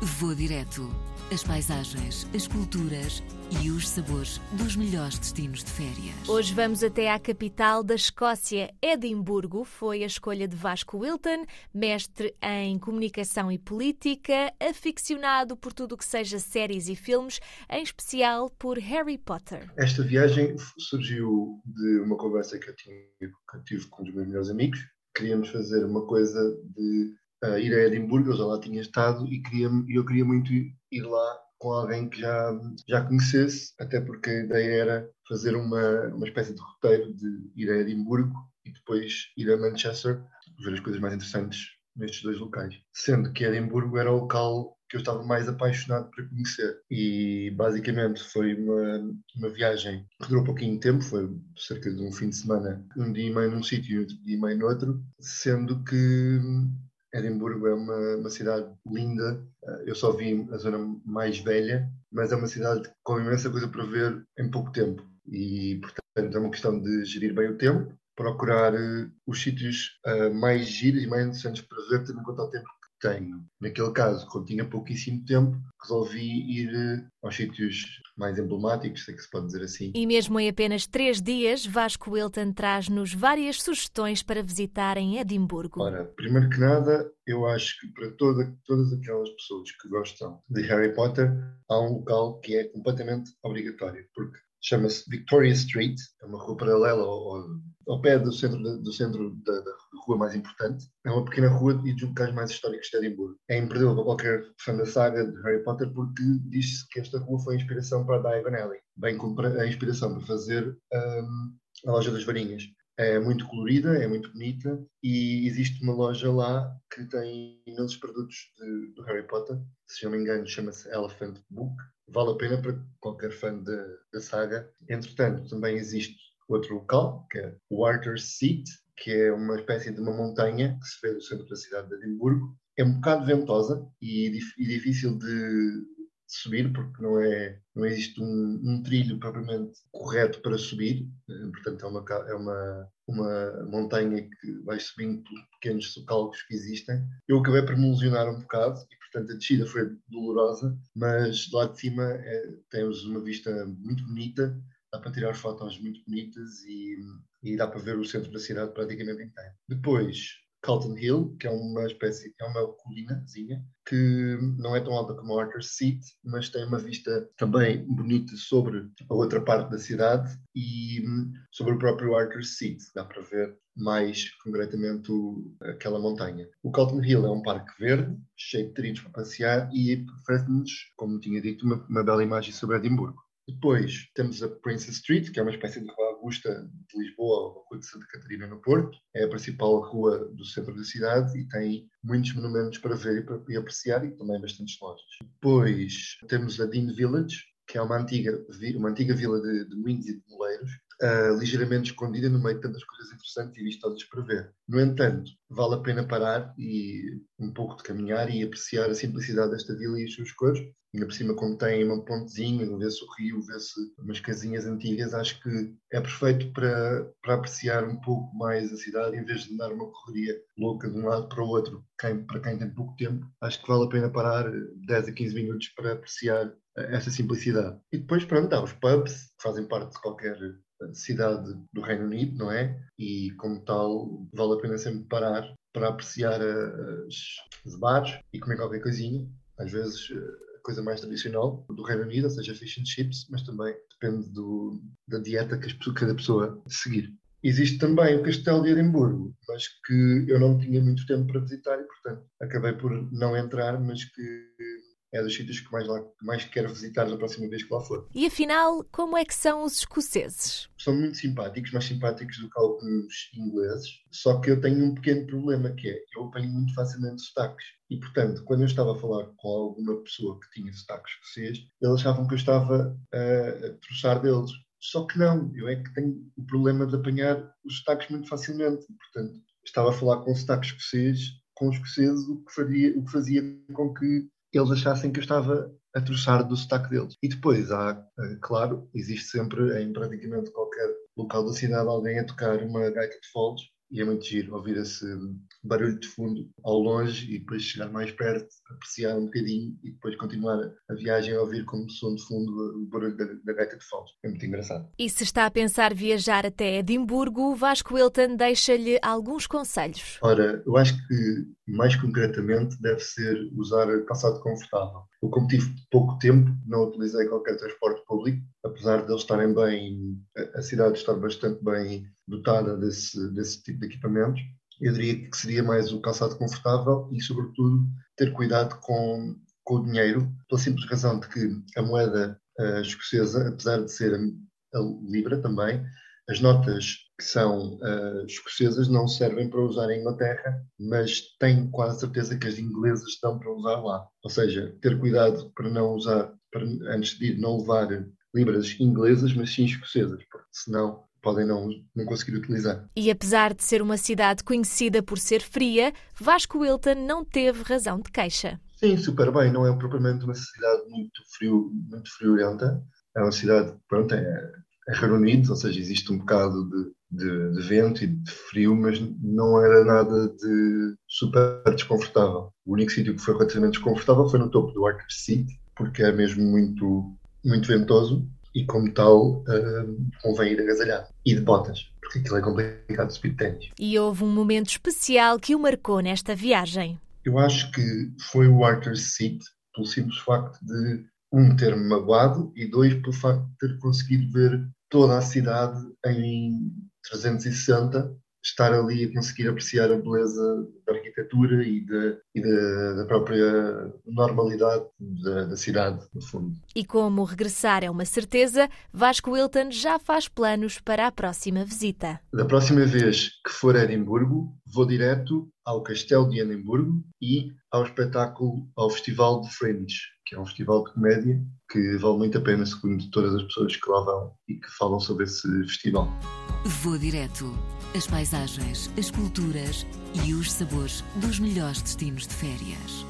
Vou direto. As paisagens, as culturas e os sabores dos melhores destinos de férias. Hoje vamos até à capital da Escócia, Edimburgo. Foi a escolha de Vasco Wilton, mestre em comunicação e política, aficionado por tudo o que seja séries e filmes, em especial por Harry Potter. Esta viagem surgiu de uma conversa que eu, tinha, que eu tive com um dos meus melhores amigos. Queríamos fazer uma coisa de uh, ir a Edimburgo, eu já lá tinha estado e queria, eu queria muito ir lá com alguém que já, já conhecesse, até porque a ideia era fazer uma, uma espécie de roteiro de ir a Edimburgo e depois ir a Manchester, ver as coisas mais interessantes nestes dois locais. Sendo que Edimburgo era o local que eu estava mais apaixonado para conhecer. E basicamente foi uma, uma viagem que durou pouquinho tempo, foi cerca de um fim de semana, um dia e meio num sítio e outro dia e meio no outro, sendo que Edimburgo é uma, uma cidade linda. Eh, eu só vi a zona mais velha, mas é uma cidade com imensa coisa para ver em pouco tempo. E, portanto, é uma questão de gerir bem o tempo, procurar uh, os sítios uh, mais giros e mais interessantes para ver, tendo em conta o tempo tenho. Naquele caso, como tinha pouquíssimo tempo, resolvi ir eh, aos sítios mais emblemáticos, sei que se pode dizer assim. E mesmo em apenas três dias, Vasco Wilton traz-nos várias sugestões para visitar em Edimburgo. Ora, primeiro que nada, eu acho que para toda, todas aquelas pessoas que gostam de Harry Potter, há um local que é completamente obrigatório, porque chama-se Victoria Street, é uma rua paralela ao, ao pé do centro, do centro da, da, rua mais importante. É uma pequena rua e dos locais mais históricos de Edimburgo. É imperdível para qualquer fã da saga de Harry Potter porque diz-se que esta rua foi a inspiração para a Diagon Alley, bem como a inspiração para fazer um, a Loja das Varinhas. É muito colorida, é muito bonita e existe uma loja lá que tem imensos produtos de, do Harry Potter. Se não me engano, chama-se Elephant Book. Vale a pena para qualquer fã da saga. Entretanto, também existe outro local, que é o Arthur's Seat, que é uma espécie de uma montanha que se vê do centro da cidade de Edimburgo. É um bocado ventosa e, e difícil de, subir, porque não, é, não existe um, um, trilho propriamente correto para subir, eh, portanto é uma, é uma, uma montanha que vai subindo pelos pequenos socalcos que existem. Eu acabei por me ilusionar um bocado e, portanto, a descida foi dolorosa, mas lá de cima é, temos uma vista muito bonita, dá para tirar fotos muito bonitas e, e dá para ver o centro da cidade praticamente inteiro. Depois, Calton Hill, que é uma espécie, é uma colinazinha que não é tão alta como Arthur Seat, mas tem uma vista também bonita sobre a outra parte da cidade e sobre o próprio Arthur Seat. Dá para ver mais concretamente aquela montanha. O Calton Hill é um parque verde, cheio de trilhos para passear e oferece-nos, como tinha dito, uma, uma bela imagem sobre Edimburgo. Depois temos a Princess Street, que é uma espécie de rua Augusta de Lisboa ou Rua de Santa Catarina no Porto. É a principal rua do centro da cidade e tem muitos monumentos para ver e, para, e apreciar e também bastantes lojas. Depois temos a Dean Village, que é uma antiga, uma antiga vila de, de moinhos e de uh, ligeiramente escondida no meio de tantas coisas interessantes e vistosas para ver. No entanto, vale a pena parar e um pouco de caminhar e apreciar a simplicidade desta vila e as suas cores. Ainda por cima, como tem uma pontezinha, vê-se o rio, vê-se umas casinhas antigas, acho que é perfeito para, para apreciar um pouco mais a cidade, em vez de dar uma correria louca de um lado para o outro. Quem, para quem tem pouco tempo, acho que vale a pena parar 10 a 15 minutos para apreciar essa simplicidade. E depois, pronto, há os pubs, que fazem parte de qualquer cidade do Reino Unido, não é? E como tal, vale a pena sempre parar para apreciar os bares e comer qualquer coisinha. Às vezes a coisa mais tradicional do Reino Unido, ou seja, fish and chips, mas também depende do, da dieta que cada pessoa seguir. Existe também o Castelo de Edimburgo, mas que eu não tinha muito tempo para visitar e, portanto, acabei por não entrar, mas que é dos sítios que mais, lá, que mais quero visitar na próxima vez que lá for. E afinal, como é que são os escoceses? São muito simpáticos, mais simpáticos do que alguns ingleses, só que eu tenho um pequeno problema que é, eu apanho muito facilmente sotaques. E, portanto, quando eu estava a falar com alguma pessoa que tinha sotaques escocês, eles achavam que eu estava a, a troçar deles. Só que não, eu é que tenho o problema de apanhar os sotaques muito facilmente. Portanto, estava a falar com sotaques escocês, com os escoceses, o que, faria, o que fazia com que eles achassem que eu estava a troçar do sotaque deles. E depois há, eh, claro, existe sempre em praticamente qualquer local da cidade alguém a tocar uma gaita de foles e é muito giro ouvir esse barulho de fundo ao longe e depois chegar mais perto, apreciar um bocadinho e depois continuar a viagem a ouvir como som de fundo o barulho da, da gaita de foles. É muito engraçado. E se está a pensar viajar até Edimburgo, Vasco Wilton deixa-lhe alguns conselhos. Ora, eu acho que mais concretamente deve ser usar calçado confortável. Eu, como tive pouco tempo, não utilizei qualquer transporte público, apesar de eles estarem bem, a cidade estar bastante bem dotada desse, desse tipo de equipamentos. Eu diria que seria mais o calçado confortável e, sobretudo, ter cuidado com, com o dinheiro, pela simples razão de que a moeda uh, escocesa, apesar de ser a, a libra também, as notas que são uh, escocesas não servem para usar em Inglaterra, mas tenho quase certeza que as inglesas estão para usar lá. Ou seja, ter cuidado para não usar, para, antes de ir, não levar libras inglesas, mas sim escocesas, porque senão podem não, não conseguir utilizar. E apesar de ser uma cidade conhecida por ser fria, Vasco Wilton não teve razão de queixa. Sim, super bem. Não é propriamente uma cidade muito frio, muito friorenta. É uma cidade, pronto, é, é Reino Unido, ou seja, existe um bocado de, de, de, vento e de frio, mas não era nada de super desconfortável. O único sítio que foi relativamente desconfortável foi no topo do Archer Seat, porque é mesmo muito, muito ventoso e, como tal, uh, convém ir agasalhado. E de botas, porque aquilo é complicado de subir ténis. E houve um momento especial que o marcou nesta viagem. Eu acho que foi o Archer Seat, pelo simples facto de, um, ter-me magoado e, dois, pelo facto de ter conseguido ver toda a cidade em 360, estar ali a conseguir apreciar a beleza da arquitetura e, de, e de, da própria normalidade da, da, cidade, no fundo. E como regressar é uma certeza, Vasco Wilton já faz planos para a próxima visita. Da próxima vez que for a Edimburgo, vou direto ao Castelo de Edimburgo e ao espetáculo, ao Festival de Fringe, que é um festival de comédia que vale muito a pena, segundo todas as pessoas que lá vão e que falam sobre esse festival. Vou direto. As paisagens, as culturas e os sabores dos melhores destinos de férias.